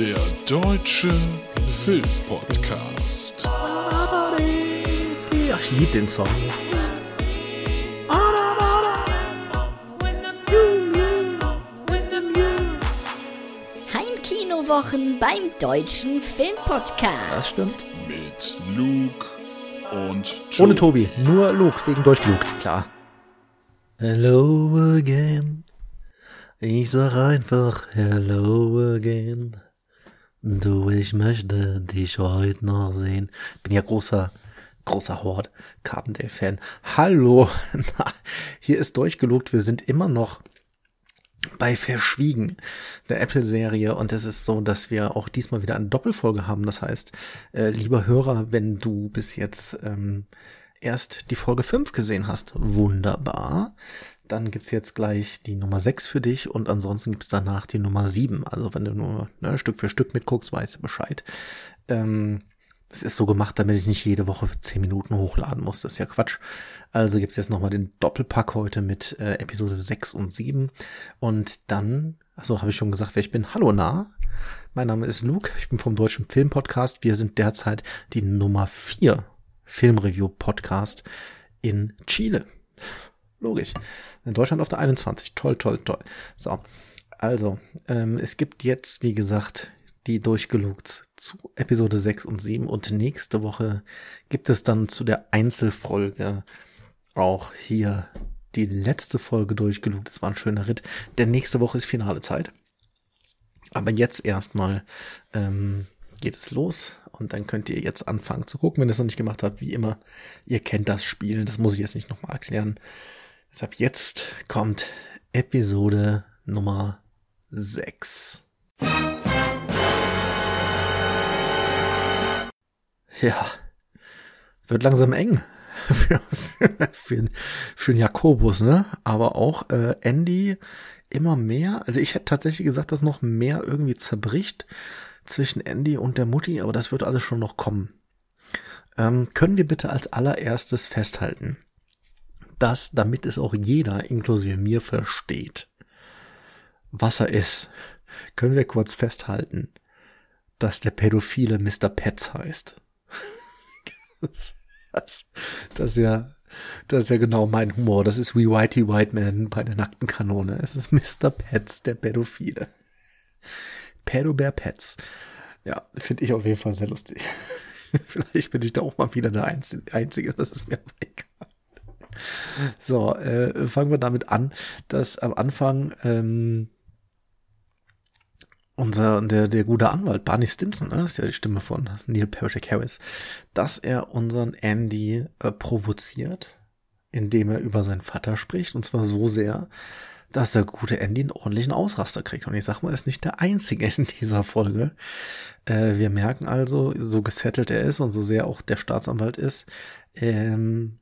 Der Deutsche Filmpodcast. Ja, ich liebe den Song. Heimkinowochen beim Deutschen Filmpodcast. Das stimmt. Mit Luke und Ohne Joe. Tobi, nur Luke, wegen durchgelugt, klar. Hello again. Ich sag einfach Hello again. Du, ich möchte dich heute noch sehen. Bin ja großer, großer Horde Carbondale-Fan. Hallo. Na, hier ist durchgelugt. Wir sind immer noch bei Verschwiegen, der Apple-Serie. Und es ist so, dass wir auch diesmal wieder eine Doppelfolge haben. Das heißt, äh, lieber Hörer, wenn du bis jetzt ähm, erst die Folge 5 gesehen hast, wunderbar. Dann gibt's jetzt gleich die Nummer 6 für dich und ansonsten gibt's danach die Nummer 7. Also wenn du nur ne, Stück für Stück mitguckst, weißt du Bescheid. Ähm, ist so gemacht, damit ich nicht jede Woche für 10 Minuten hochladen muss. Das ist ja Quatsch. Also gibt's jetzt nochmal den Doppelpack heute mit äh, Episode 6 und 7. Und dann, achso, habe ich schon gesagt, wer ich bin. Hallo nah. Mein Name ist Luke. Ich bin vom Deutschen Filmpodcast. Wir sind derzeit die Nummer 4 Filmreview-Podcast in Chile. Logisch. In Deutschland auf der 21. Toll, toll, toll. So. Also, ähm, es gibt jetzt, wie gesagt, die durchgelugt zu Episode 6 und 7 und nächste Woche gibt es dann zu der Einzelfolge auch hier die letzte Folge durchgelugt. Es war ein schöner Ritt, denn nächste Woche ist finale Zeit. Aber jetzt erstmal ähm, geht es los und dann könnt ihr jetzt anfangen zu gucken, wenn ihr es noch nicht gemacht habt. Wie immer, ihr kennt das Spiel, das muss ich jetzt nicht nochmal erklären. Deshalb jetzt kommt Episode Nummer 6. Ja, wird langsam eng für, für, für, den Jakobus, ne? Aber auch äh, Andy immer mehr. Also ich hätte tatsächlich gesagt, dass noch mehr irgendwie zerbricht zwischen Andy und der Mutti, aber das wird alles schon noch kommen. Ähm, können wir bitte als allererstes festhalten, dass, damit es auch jeder, inklusive mir, versteht, was er ist, können wir kurz festhalten, dass der Pädophile Mr. Petz heißt. Das, das, das ist ja, das ist ja genau mein Humor. Das ist wie Whitey White Man bei der nackten Kanone. Es ist Mr. Petz, der Pädophile. Pädobär Petz. Ja, finde ich auf jeden Fall sehr lustig. Vielleicht bin ich da auch mal wieder der Einzige, das ist mir egal. So, äh, fangen wir damit an, dass am Anfang ähm, unser, der, der gute Anwalt, Barney Stinson, ne, das ist ja die Stimme von Neil Patrick Harris, dass er unseren Andy äh, provoziert, indem er über seinen Vater spricht, und zwar so sehr, dass der gute Andy einen ordentlichen Ausraster kriegt. Und ich sag mal, er ist nicht der Einzige in dieser Folge. Äh, wir merken also, so gesettelt er ist und so sehr auch der Staatsanwalt ist, ähm,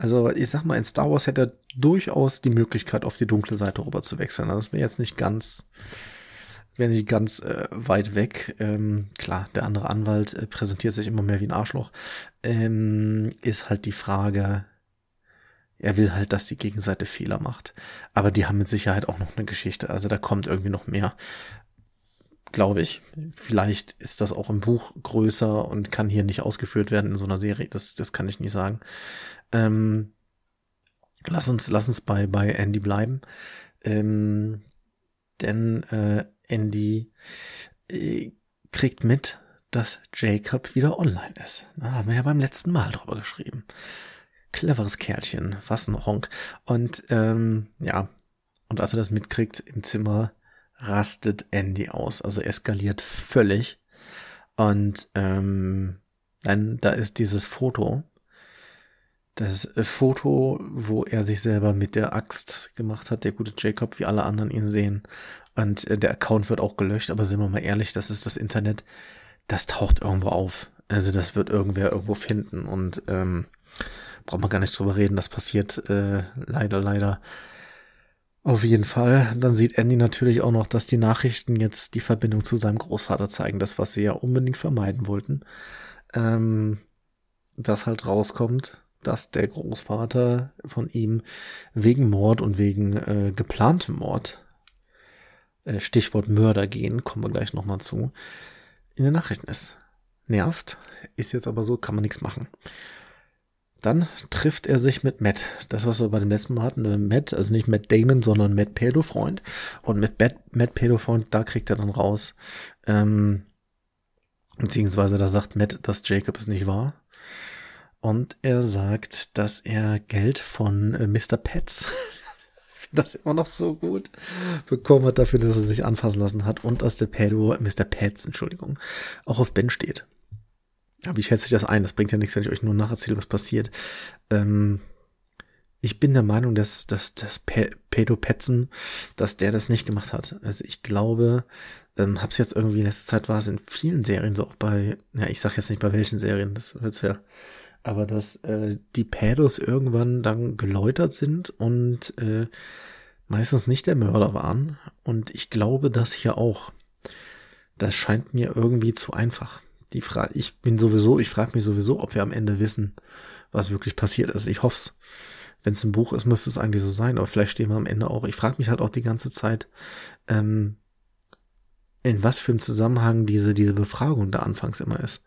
also ich sag mal, in Star Wars hätte er durchaus die Möglichkeit, auf die dunkle Seite rüber zu wechseln. Das wäre jetzt nicht ganz, wäre nicht ganz äh, weit weg. Ähm, klar, der andere Anwalt äh, präsentiert sich immer mehr wie ein Arschloch. Ähm, ist halt die Frage, er will halt, dass die Gegenseite Fehler macht. Aber die haben mit Sicherheit auch noch eine Geschichte. Also da kommt irgendwie noch mehr. Glaube ich. Vielleicht ist das auch im Buch größer und kann hier nicht ausgeführt werden in so einer Serie. Das, das kann ich nicht sagen. Ähm, lass uns, lass uns bei, bei Andy bleiben. Ähm, denn äh, Andy äh, kriegt mit, dass Jacob wieder online ist. Da haben wir ja beim letzten Mal drüber geschrieben. Cleveres Kerlchen, was ein Honk. Und ähm, ja, und als er das mitkriegt im Zimmer, rastet Andy aus. Also eskaliert völlig. Und ähm, dann, da ist dieses Foto. Das Foto, wo er sich selber mit der Axt gemacht hat, der gute Jacob, wie alle anderen ihn sehen. Und äh, der Account wird auch gelöscht, aber sind wir mal ehrlich, das ist das Internet. Das taucht irgendwo auf. Also das wird irgendwer irgendwo finden. Und ähm, braucht man gar nicht drüber reden. Das passiert äh, leider, leider. Auf jeden Fall. Dann sieht Andy natürlich auch noch, dass die Nachrichten jetzt die Verbindung zu seinem Großvater zeigen. Das, was sie ja unbedingt vermeiden wollten. Ähm, dass halt rauskommt, dass der Großvater von ihm wegen Mord und wegen äh, geplantem Mord äh, Stichwort Mörder gehen, kommen wir gleich nochmal zu, in den Nachrichten ist. Nervt, ist jetzt aber so, kann man nichts machen. Dann trifft er sich mit Matt. Das, was wir bei dem letzten Mal hatten, äh, Matt, also nicht Matt Damon, sondern Matt Pedo-Freund. Und mit Matt, Matt Pedo-Freund, da kriegt er dann raus, ähm, beziehungsweise da sagt Matt, dass Jacob es nicht war. Und er sagt, dass er Geld von äh, Mr. Pets, das immer noch so gut, bekommen hat dafür, dass er sich anfassen lassen hat und dass der Pedo, Mr. Pets, Entschuldigung, auch auf Ben steht. Ja, wie schätze ich das ein? Das bringt ja nichts, wenn ich euch nur nacherzähle, was passiert. Ähm, ich bin der Meinung, dass, dass, dass Pedro Petzen, dass der das nicht gemacht hat. Also ich glaube, ähm, hab's jetzt irgendwie in letzter Zeit war es in vielen Serien, so auch bei, ja, ich sag jetzt nicht bei welchen Serien, das wird's ja, aber dass äh, die Pädos irgendwann dann geläutert sind und äh, meistens nicht der Mörder waren. Und ich glaube, das hier auch. Das scheint mir irgendwie zu einfach die Frage, ich bin sowieso, ich frage mich sowieso, ob wir am Ende wissen, was wirklich passiert ist. Ich hoff's. Wenn es ein Buch ist, müsste es eigentlich so sein, aber vielleicht stehen wir am Ende auch. Ich frage mich halt auch die ganze Zeit, ähm, in was für einem Zusammenhang diese, diese Befragung da anfangs immer ist.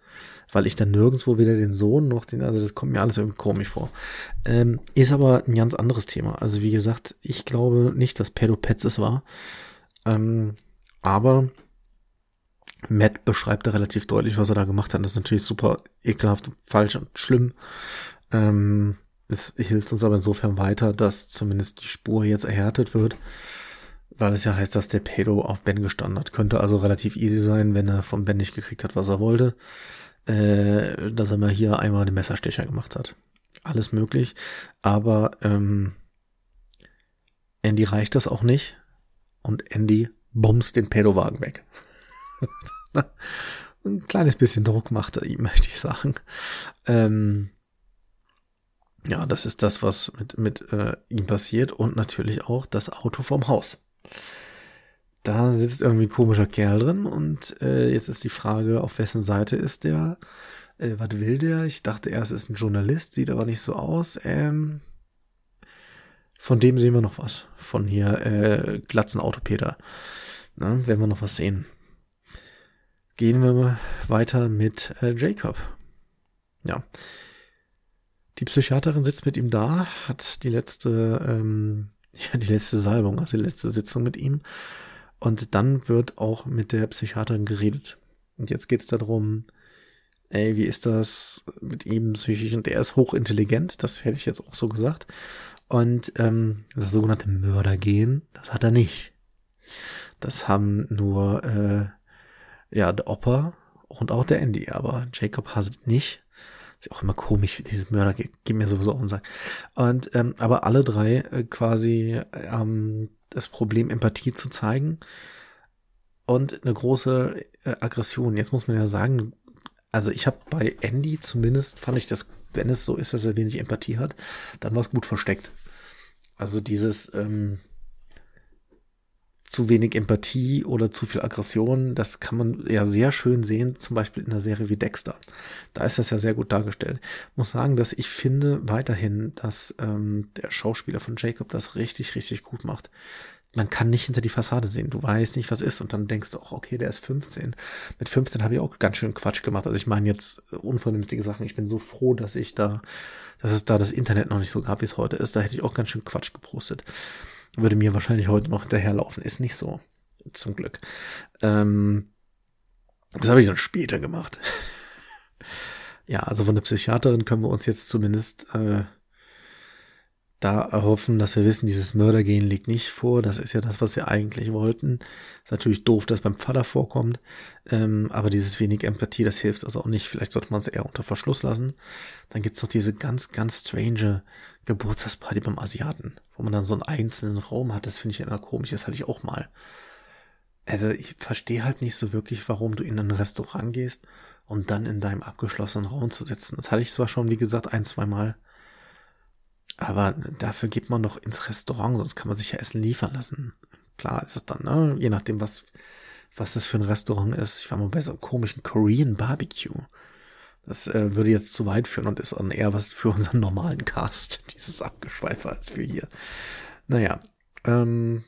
Weil ich dann nirgendwo weder den Sohn noch den, also das kommt mir alles irgendwie komisch vor. Ähm, ist aber ein ganz anderes Thema. Also wie gesagt, ich glaube nicht, dass Pedopets es war. Ähm, aber Matt beschreibt da relativ deutlich, was er da gemacht hat. Das ist natürlich super ekelhaft, falsch und schlimm. Ähm, es hilft uns aber insofern weiter, dass zumindest die Spur jetzt erhärtet wird, weil es ja heißt, dass der Pedo auf Ben gestanden hat. Könnte also relativ easy sein, wenn er von Ben nicht gekriegt hat, was er wollte, äh, dass er mal hier einmal den Messerstecher gemacht hat. Alles möglich, aber ähm, Andy reicht das auch nicht und Andy bumst den Pedowagen weg. ein kleines bisschen Druck macht er ihm, möchte ich sagen. Ähm, ja, das ist das, was mit, mit äh, ihm passiert und natürlich auch das Auto vom Haus. Da sitzt irgendwie ein komischer Kerl drin und äh, jetzt ist die Frage, auf wessen Seite ist der? Äh, was will der? Ich dachte erst, ist ein Journalist, sieht aber nicht so aus. Ähm, von dem sehen wir noch was. Von hier äh, Glatzen Autopeter. Na, werden wir noch was sehen gehen wir weiter mit äh, Jacob. Ja. Die Psychiaterin sitzt mit ihm da, hat die letzte, ähm, ja, die letzte Salbung, also die letzte Sitzung mit ihm. Und dann wird auch mit der Psychiaterin geredet. Und jetzt geht's darum, ey, wie ist das mit ihm psychisch? Und er ist hochintelligent, das hätte ich jetzt auch so gesagt. Und ähm, das sogenannte Mördergehen, das hat er nicht. Das haben nur äh, ja, der Opa und auch der Andy, aber Jacob Haslett nicht. Ist auch immer komisch, dieses Mörder geht, geht mir sowieso auf den Sack. Und, ähm, aber alle drei äh, quasi ähm, das Problem, Empathie zu zeigen und eine große äh, Aggression. Jetzt muss man ja sagen, also ich habe bei Andy zumindest, fand ich das, wenn es so ist, dass er wenig Empathie hat, dann war es gut versteckt. Also dieses, ähm, zu wenig Empathie oder zu viel Aggression, das kann man ja sehr schön sehen, zum Beispiel in einer Serie wie Dexter. Da ist das ja sehr gut dargestellt. Ich muss sagen, dass ich finde weiterhin, dass ähm, der Schauspieler von Jacob das richtig, richtig gut macht. Man kann nicht hinter die Fassade sehen. Du weißt nicht, was ist. Und dann denkst du auch, okay, der ist 15. Mit 15 habe ich auch ganz schön Quatsch gemacht. Also ich meine jetzt unvernünftige Sachen. Ich bin so froh, dass ich da, dass es da das Internet noch nicht so gab, wie es heute ist. Da hätte ich auch ganz schön Quatsch gepostet. Würde mir wahrscheinlich heute noch hinterherlaufen. Ist nicht so. Zum Glück. Ähm, das habe ich dann später gemacht. ja, also von der Psychiaterin können wir uns jetzt zumindest äh, da erhoffen, dass wir wissen, dieses Mördergehen liegt nicht vor. Das ist ja das, was sie eigentlich wollten. Ist natürlich doof, dass beim Vater vorkommt. Ähm, aber dieses wenig Empathie, das hilft also auch nicht. Vielleicht sollte man es eher unter Verschluss lassen. Dann gibt's noch diese ganz, ganz strange Geburtstagsparty beim Asiaten, wo man dann so einen einzelnen Raum hat. Das finde ich immer komisch. Das hatte ich auch mal. Also ich verstehe halt nicht so wirklich, warum du in ein Restaurant gehst, um dann in deinem abgeschlossenen Raum zu sitzen. Das hatte ich zwar schon, wie gesagt, ein, zwei Mal. Aber dafür geht man doch ins Restaurant, sonst kann man sich ja Essen liefern lassen. Klar ist es dann, ne? Je nachdem, was, was das für ein Restaurant ist. Ich war mal bei so einem komischen Korean Barbecue. Das äh, würde jetzt zu weit führen und ist dann eher was für unseren normalen Cast, dieses Abgeschweifer als für hier. Naja, ähm,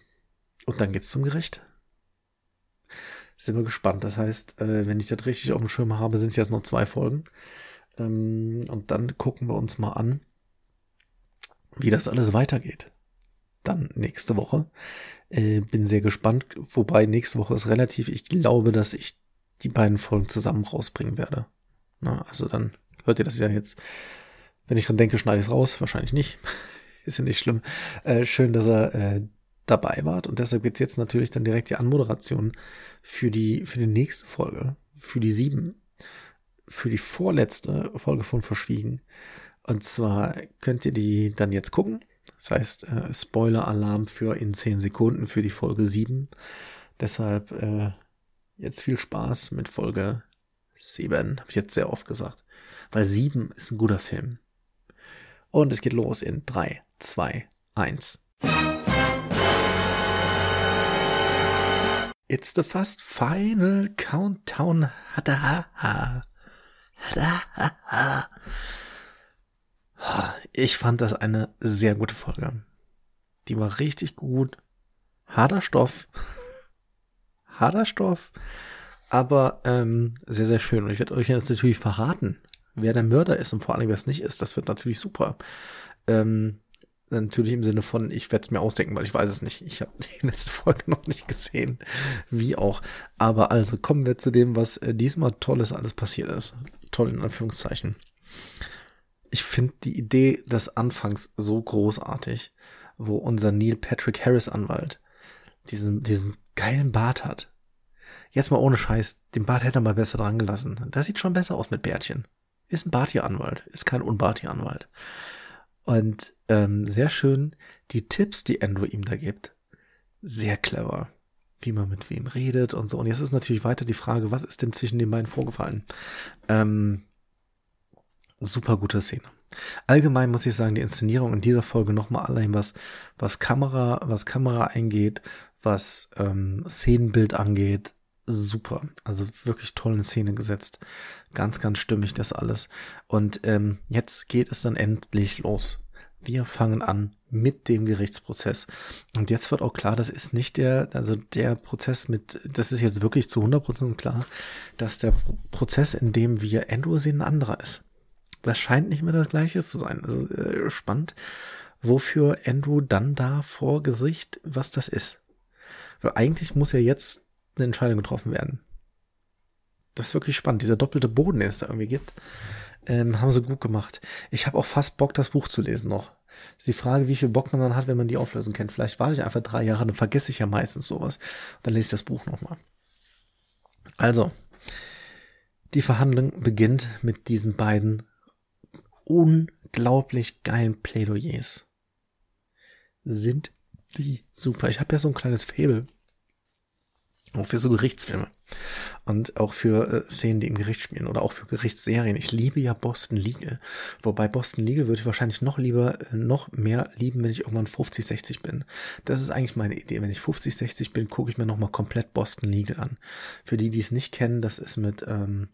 und dann geht's zum Gericht. sind wir gespannt. Das heißt, äh, wenn ich das richtig auf dem Schirm habe, sind es jetzt noch zwei Folgen. Ähm, und dann gucken wir uns mal an, wie das alles weitergeht. Dann nächste Woche. Äh, bin sehr gespannt. Wobei nächste Woche ist relativ, ich glaube, dass ich die beiden Folgen zusammen rausbringen werde. Na, also dann hört ihr das ja jetzt. Wenn ich dran denke, schneide ich es raus. Wahrscheinlich nicht. ist ja nicht schlimm. Äh, schön, dass er äh, dabei wart. Und deshalb gibt's jetzt natürlich dann direkt die Anmoderation für die, für die nächste Folge. Für die sieben. Für die vorletzte Folge von Verschwiegen. Und zwar könnt ihr die dann jetzt gucken. Das heißt, äh, Spoiler-Alarm für in 10 Sekunden für die Folge 7. Deshalb äh, jetzt viel Spaß mit Folge 7. Habe ich jetzt sehr oft gesagt. Weil 7 ist ein guter Film. Und es geht los in 3, 2, 1. It's the fast final countdown. Hada, ha. Hada, ha, ha. Ich fand das eine sehr gute Folge. Die war richtig gut. Harter Stoff. Harter Stoff. Aber ähm, sehr, sehr schön. Und ich werde euch jetzt natürlich verraten, wer der Mörder ist und vor allem, wer es nicht ist. Das wird natürlich super. Ähm, natürlich im Sinne von, ich werde es mir ausdenken, weil ich weiß es nicht. Ich habe die letzte Folge noch nicht gesehen. Wie auch. Aber also kommen wir zu dem, was äh, diesmal Tolles alles passiert ist. Toll in Anführungszeichen ich finde die Idee des Anfangs so großartig, wo unser Neil Patrick Harris Anwalt diesen, diesen geilen Bart hat. Jetzt mal ohne Scheiß, den Bart hätte er mal besser dran gelassen. Das sieht schon besser aus mit Bärtchen. Ist ein Bartier-Anwalt, ist kein Unbartier-Anwalt. Und ähm, sehr schön die Tipps, die Andrew ihm da gibt. Sehr clever, wie man mit wem redet und so. Und jetzt ist natürlich weiter die Frage, was ist denn zwischen den beiden vorgefallen? Ähm, super gute Szene. Allgemein muss ich sagen, die Inszenierung in dieser Folge nochmal allein was, was Kamera, was Kamera eingeht, was ähm, Szenenbild angeht, super. Also wirklich toll in Szene gesetzt. Ganz, ganz stimmig das alles. Und ähm, jetzt geht es dann endlich los. Wir fangen an mit dem Gerichtsprozess. Und jetzt wird auch klar, das ist nicht der, also der Prozess mit, das ist jetzt wirklich zu 100% klar, dass der Prozess, in dem wir Andrew sehen, ein anderer ist das scheint nicht mehr das gleiche zu sein. Also äh, spannend, wofür Andrew dann da vor Gesicht, was das ist. Weil eigentlich muss ja jetzt eine Entscheidung getroffen werden. Das ist wirklich spannend. Dieser doppelte Boden, den es da irgendwie gibt, ähm, haben sie gut gemacht. Ich habe auch fast Bock, das Buch zu lesen noch. ist die Frage, wie viel Bock man dann hat, wenn man die Auflösung kennt. Vielleicht warte ich einfach drei Jahre, dann vergesse ich ja meistens sowas. Dann lese ich das Buch nochmal. Also, die Verhandlung beginnt mit diesen beiden unglaublich geilen Plädoyers. Sind die super. Ich habe ja so ein kleines Faible. Auch für so Gerichtsfilme. Und auch für äh, Szenen, die im Gericht spielen. Oder auch für Gerichtsserien. Ich liebe ja Boston Legal. Wobei Boston Legal würde ich wahrscheinlich noch lieber, äh, noch mehr lieben, wenn ich irgendwann 50, 60 bin. Das ist eigentlich meine Idee. Wenn ich 50, 60 bin, gucke ich mir nochmal komplett Boston Legal an. Für die, die es nicht kennen, das ist mit, ähm,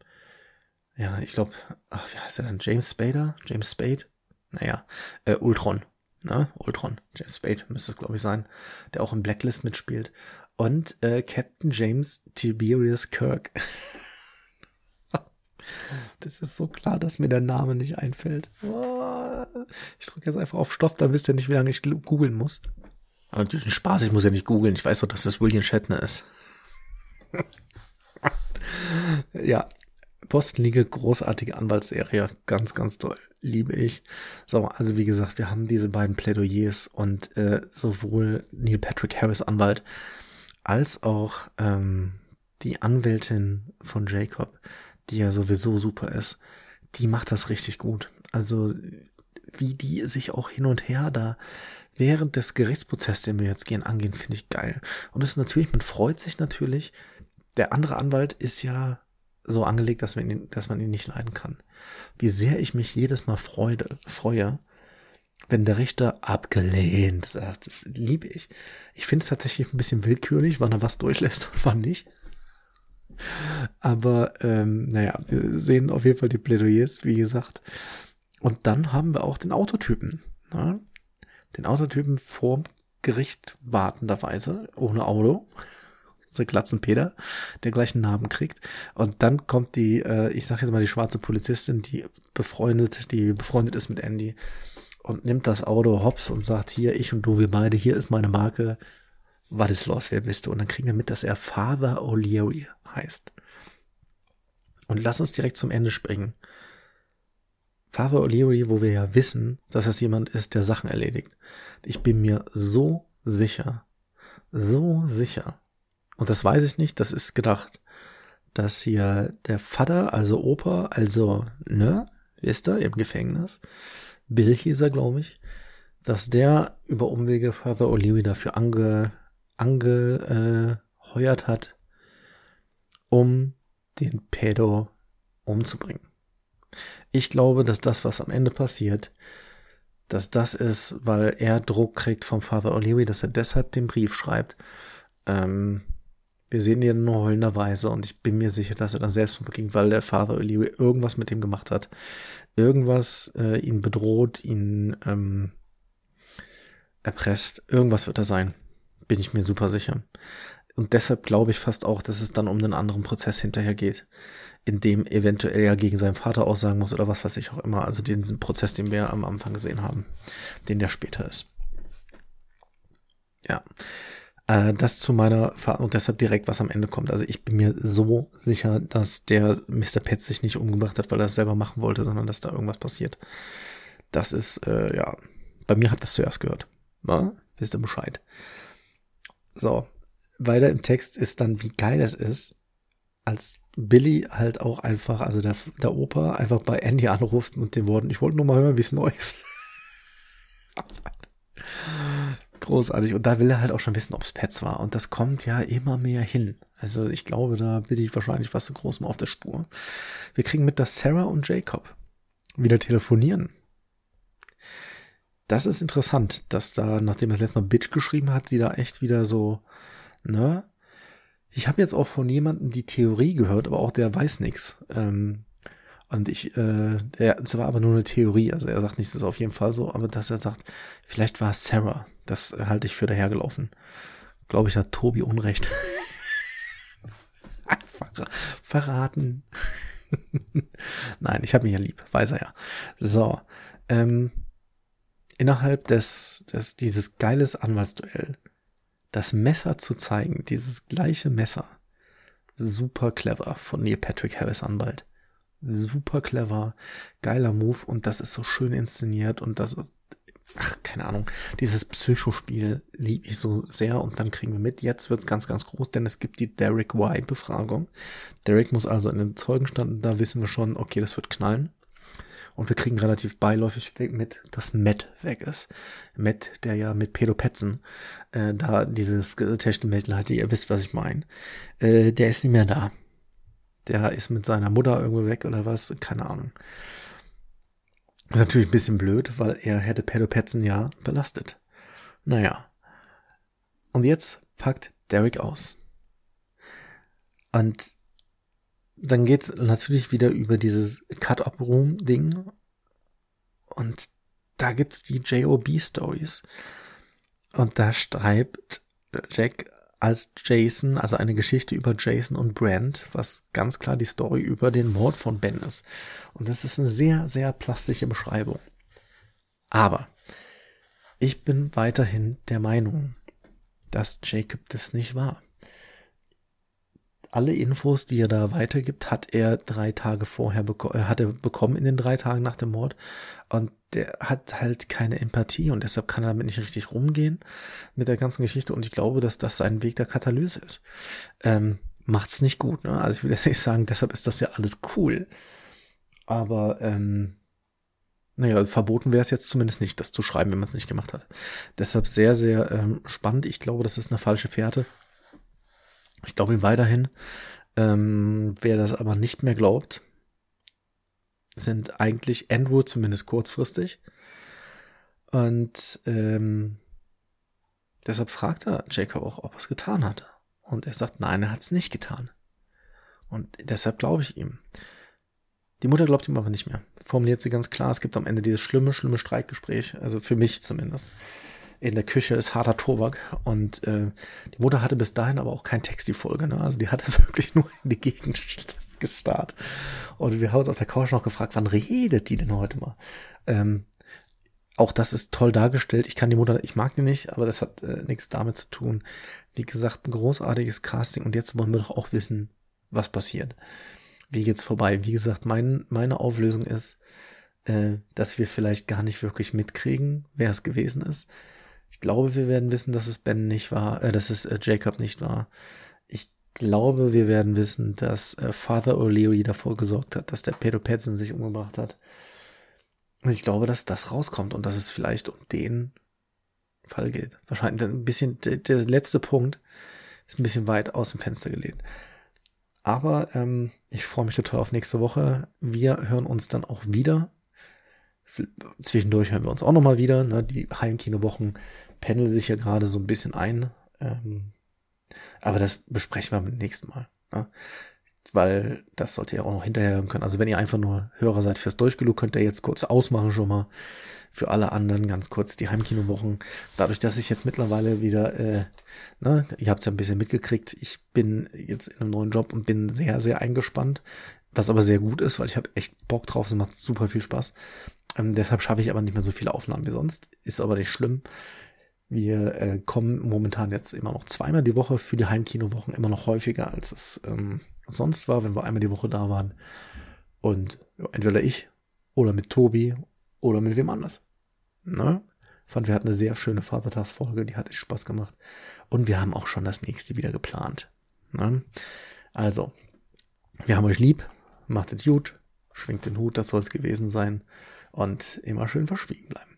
ja, ich glaube, ach, wie heißt er denn? James Spader? James Spade? Naja, äh, Ultron. Ne? Ultron. James Spade müsste es, glaube ich, sein. Der auch in Blacklist mitspielt. Und äh, Captain James Tiberius Kirk. das ist so klar, dass mir der Name nicht einfällt. Ich drücke jetzt einfach auf Stopp, dann wisst ihr nicht, wie lange ich googeln muss. Aber natürlich ein Spaß, ich muss ja nicht googeln. Ich weiß doch, dass das William Shatner ist. ja, Boston Legal, großartige Anwaltsserie, ganz, ganz toll, liebe ich. So, also wie gesagt, wir haben diese beiden Plädoyers und äh, sowohl Neil Patrick Harris Anwalt als auch ähm, die Anwältin von Jacob, die ja sowieso super ist, die macht das richtig gut. Also wie die sich auch hin und her da während des Gerichtsprozesses, den wir jetzt gehen, angehen, finde ich geil. Und es ist natürlich, man freut sich natürlich. Der andere Anwalt ist ja so angelegt, dass man, ihn, dass man ihn nicht leiden kann. Wie sehr ich mich jedes Mal freude, freue, wenn der Richter abgelehnt sagt. Das liebe ich. Ich finde es tatsächlich ein bisschen willkürlich, wann er was durchlässt und wann nicht. Aber ähm, naja, wir sehen auf jeden Fall die Plädoyers, wie gesagt. Und dann haben wir auch den Autotypen. Ne? Den Autotypen vorm Gericht wartenderweise, ohne Auto. So Glatzenpeter, der gleich einen Narben kriegt. Und dann kommt die, äh, ich sag jetzt mal die schwarze Polizistin, die befreundet, die befreundet ist mit Andy und nimmt das Auto hops und sagt, hier, ich und du, wir beide, hier ist meine Marke, was ist los, wer bist du? Und dann kriegen wir mit, dass er Father O'Leary heißt. Und lass uns direkt zum Ende springen. Father O'Leary, wo wir ja wissen, dass es jemand ist, der Sachen erledigt. Ich bin mir so sicher, so sicher, und das weiß ich nicht, das ist gedacht, dass hier der Vater, also Opa, also, ne, wisst ihr, im Gefängnis, Bill hieß er, glaube ich, dass der über Umwege Father O'Leary dafür ange, angeheuert äh, hat, um den Pedo umzubringen. Ich glaube, dass das, was am Ende passiert, dass das ist, weil er Druck kriegt vom Father O'Leary, dass er deshalb den Brief schreibt. Ähm, wir sehen ihn nur heulenderweise und ich bin mir sicher, dass er dann selbst beging, weil der Father O'Leary irgendwas mit ihm gemacht hat. Irgendwas äh, ihn bedroht, ihn ähm, erpresst. Irgendwas wird er sein. Bin ich mir super sicher. Und deshalb glaube ich fast auch, dass es dann um einen anderen Prozess hinterher geht in dem eventuell ja gegen seinen Vater aussagen muss oder was weiß ich auch immer. Also diesen Prozess, den wir am Anfang gesehen haben, den der später ist. Ja. Äh, das zu meiner und deshalb direkt, was am Ende kommt. Also ich bin mir so sicher, dass der Mr. Pet sich nicht umgebracht hat, weil er es selber machen wollte, sondern dass da irgendwas passiert. Das ist, äh, ja, bei mir hat das zuerst gehört. Na? Wisst ihr Bescheid. So, weiter im Text ist dann, wie geil es ist, als Billy halt auch einfach, also der, der Opa, einfach bei Andy anruft mit den Worten, ich wollte nur mal hören, wie es läuft. Großartig. Und da will er halt auch schon wissen, ob es Pets war. Und das kommt ja immer mehr hin. Also ich glaube, da bin ich wahrscheinlich fast so groß mal auf der Spur. Wir kriegen mit, dass Sarah und Jacob wieder telefonieren. Das ist interessant, dass da, nachdem er das letzte Mal Bitch geschrieben hat, sie da echt wieder so, ne, ich habe jetzt auch von jemandem die Theorie gehört, aber auch der weiß nichts. Ähm, und ich, äh, der, es war aber nur eine Theorie, also er sagt nicht, das ist auf jeden Fall so, aber dass er sagt, vielleicht war es Sarah. Das halte ich für dahergelaufen. Glaube ich, hat Tobi Unrecht. Einfach verraten. Nein, ich habe mich ja lieb, weiß er ja. So, ähm, innerhalb des, des dieses geiles Anwaltsduell das Messer zu zeigen, dieses gleiche Messer. Super clever von Neil Patrick Harris Anwalt. Super clever, geiler Move und das ist so schön inszeniert und das ist, ach, keine Ahnung, dieses Psychospiel liebe ich so sehr und dann kriegen wir mit, jetzt wird's ganz, ganz groß, denn es gibt die Derek Y-Befragung. Derek muss also in den Zeugenstand und da wissen wir schon, okay, das wird knallen. Und wir kriegen relativ beiläufig mit, dass Matt weg ist. Matt, der ja mit Pedopetzen äh, da dieses Techtelmechtel hatte, ihr wisst, was ich meine. Äh, der ist nicht mehr da. Der ist mit seiner Mutter irgendwo weg oder was, keine Ahnung. ist natürlich ein bisschen blöd, weil er hätte Pedopetzen ja belastet. Naja. Und jetzt packt Derek aus. Und dann geht's natürlich wieder über dieses Cut-Up-Room-Ding. Und da gibt's die JOB-Stories. Und da schreibt Jack als Jason, also eine Geschichte über Jason und Brand, was ganz klar die Story über den Mord von Ben ist. Und das ist eine sehr, sehr plastische Beschreibung. Aber ich bin weiterhin der Meinung, dass Jacob das nicht war alle Infos, die er da weitergibt, hat er drei Tage vorher beko äh, hat er bekommen in den drei Tagen nach dem Mord. Und der hat halt keine Empathie und deshalb kann er damit nicht richtig rumgehen mit der ganzen Geschichte. Und ich glaube, dass das sein Weg der Katalyse ist. Ähm, macht's nicht gut, ne? Also ich will jetzt nicht sagen, deshalb ist das ja alles cool. Aber ähm, naja, verboten wäre es jetzt zumindest nicht, das zu schreiben, wenn man es nicht gemacht hat. Deshalb sehr, sehr ähm, spannend. Ich glaube, das ist eine falsche Fährte. Ich glaube ihm weiterhin. Ähm, wer das aber nicht mehr glaubt, sind eigentlich Andrew zumindest kurzfristig. Und ähm, deshalb fragt er Jacob auch, ob er es getan hat. Und er sagt, nein, er hat es nicht getan. Und deshalb glaube ich ihm. Die Mutter glaubt ihm aber nicht mehr. Formuliert sie ganz klar, es gibt am Ende dieses schlimme, schlimme Streitgespräch, also für mich zumindest. in der Küche ist harter Tobak. Und äh, die Mutter hatte bis dahin aber auch keinen Text, die Folge. Ne? Also die hatte wirklich nur in die Gegend gestarrt. Und wir haben uns auf der Couch noch gefragt, wann redet die denn heute mal? Ähm, auch das ist toll dargestellt. Ich kann die Mutter, ich mag die nicht, aber das hat äh, nichts damit zu tun. Wie gesagt, ein großartiges Casting und jetzt wollen wir doch auch wissen, was passiert. Wie geht's vorbei? Wie gesagt, mein, meine Auflösung ist, äh, dass wir vielleicht gar nicht wirklich mitkriegen, wer es gewesen ist. Ich glaube, wir werden wissen, dass es Ben nicht war, äh, dass es äh, Jacob nicht war. Ich glaube, wir werden wissen, dass äh, Father O'Leary davor gesorgt hat, dass der Pedro Petson sich umgebracht hat. Und ich glaube, dass das rauskommt und dass es vielleicht um den Fall geht. Wahrscheinlich ein bisschen, der, der letzte Punkt ist ein bisschen weit aus dem Fenster gelehnt. Aber ähm, ich freue mich total auf nächste Woche. Wir hören uns dann auch wieder. Zwischendurch hören wir uns auch nochmal wieder. Ne? Die Heimkinowochen pendeln sich ja gerade so ein bisschen ein. Ähm, aber das besprechen wir beim nächsten Mal. Ne? Weil das sollt ihr auch noch hinterher können. Also wenn ihr einfach nur Hörer seid fürs Durchgelug, könnt ihr jetzt kurz ausmachen schon mal. Für alle anderen ganz kurz die Heimkinowochen. Dadurch, dass ich jetzt mittlerweile wieder, äh, ne, ihr habt es ja ein bisschen mitgekriegt, ich bin jetzt in einem neuen Job und bin sehr, sehr eingespannt. Was aber sehr gut ist, weil ich habe echt Bock drauf, es macht super viel Spaß. Ähm, deshalb schaffe ich aber nicht mehr so viele Aufnahmen wie sonst. Ist aber nicht schlimm. Wir äh, kommen momentan jetzt immer noch zweimal die Woche für die Heimkinowochen, immer noch häufiger, als es ähm, sonst war, wenn wir einmal die Woche da waren. Und ja, entweder ich oder mit Tobi oder mit wem anders. Ne? Fand, wir hatten eine sehr schöne Vatertagsfolge, die hat echt Spaß gemacht. Und wir haben auch schon das nächste wieder geplant. Ne? Also, wir haben euch lieb, macht es gut, schwingt den Hut, das soll es gewesen sein. Und immer schön verschwiegen bleiben.